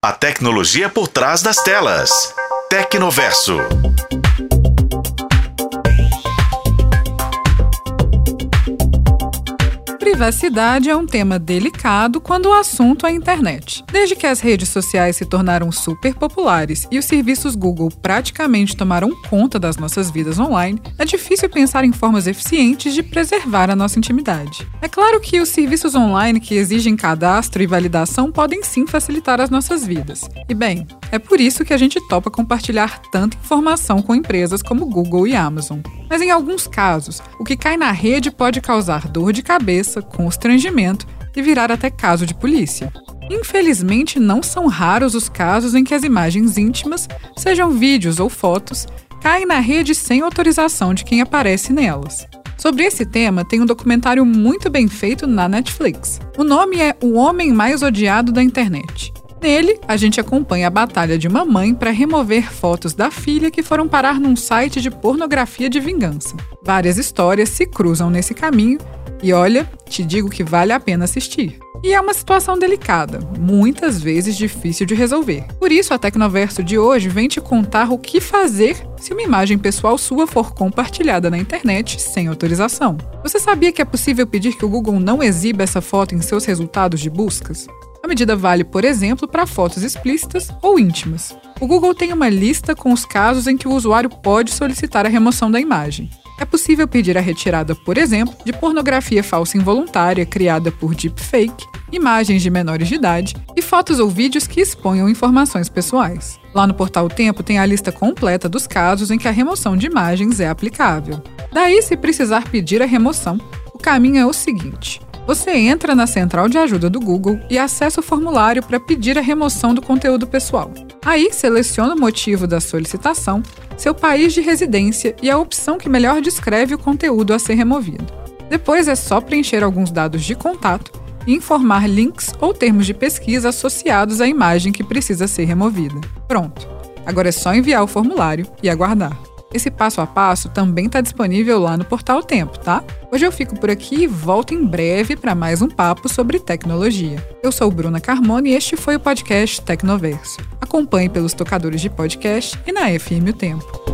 A tecnologia por trás das telas. Tecnoverso. Privacidade é um tema delicado quando o assunto é a internet. Desde que as redes sociais se tornaram super populares e os serviços Google praticamente tomaram conta das nossas vidas online, é difícil pensar em formas eficientes de preservar a nossa intimidade. É claro que os serviços online que exigem cadastro e validação podem sim facilitar as nossas vidas. E bem, é por isso que a gente topa compartilhar tanta informação com empresas como Google e Amazon. Mas em alguns casos, o que cai na rede pode causar dor de cabeça, constrangimento e virar até caso de polícia. Infelizmente, não são raros os casos em que as imagens íntimas, sejam vídeos ou fotos, caem na rede sem autorização de quem aparece nelas. Sobre esse tema, tem um documentário muito bem feito na Netflix. O nome é O Homem Mais Odiado da Internet. Nele, a gente acompanha a batalha de uma mãe para remover fotos da filha que foram parar num site de pornografia de vingança. Várias histórias se cruzam nesse caminho e olha, te digo que vale a pena assistir. E é uma situação delicada, muitas vezes difícil de resolver. Por isso, a Tecnoverso de hoje vem te contar o que fazer se uma imagem pessoal sua for compartilhada na internet sem autorização. Você sabia que é possível pedir que o Google não exiba essa foto em seus resultados de buscas? A medida vale, por exemplo, para fotos explícitas ou íntimas. O Google tem uma lista com os casos em que o usuário pode solicitar a remoção da imagem. É possível pedir a retirada, por exemplo, de pornografia falsa involuntária criada por deepfake, imagens de menores de idade e fotos ou vídeos que exponham informações pessoais. Lá no portal Tempo tem a lista completa dos casos em que a remoção de imagens é aplicável. Daí, se precisar pedir a remoção, o caminho é o seguinte: você entra na central de ajuda do Google e acessa o formulário para pedir a remoção do conteúdo pessoal. Aí seleciona o motivo da solicitação, seu país de residência e a opção que melhor descreve o conteúdo a ser removido. Depois é só preencher alguns dados de contato e informar links ou termos de pesquisa associados à imagem que precisa ser removida. Pronto! Agora é só enviar o formulário e aguardar. Esse passo a passo também está disponível lá no portal Tempo, tá? Hoje eu fico por aqui e volto em breve para mais um papo sobre tecnologia. Eu sou Bruna Carmona e este foi o podcast Tecnoverso. Acompanhe pelos tocadores de podcast e na FM O Tempo.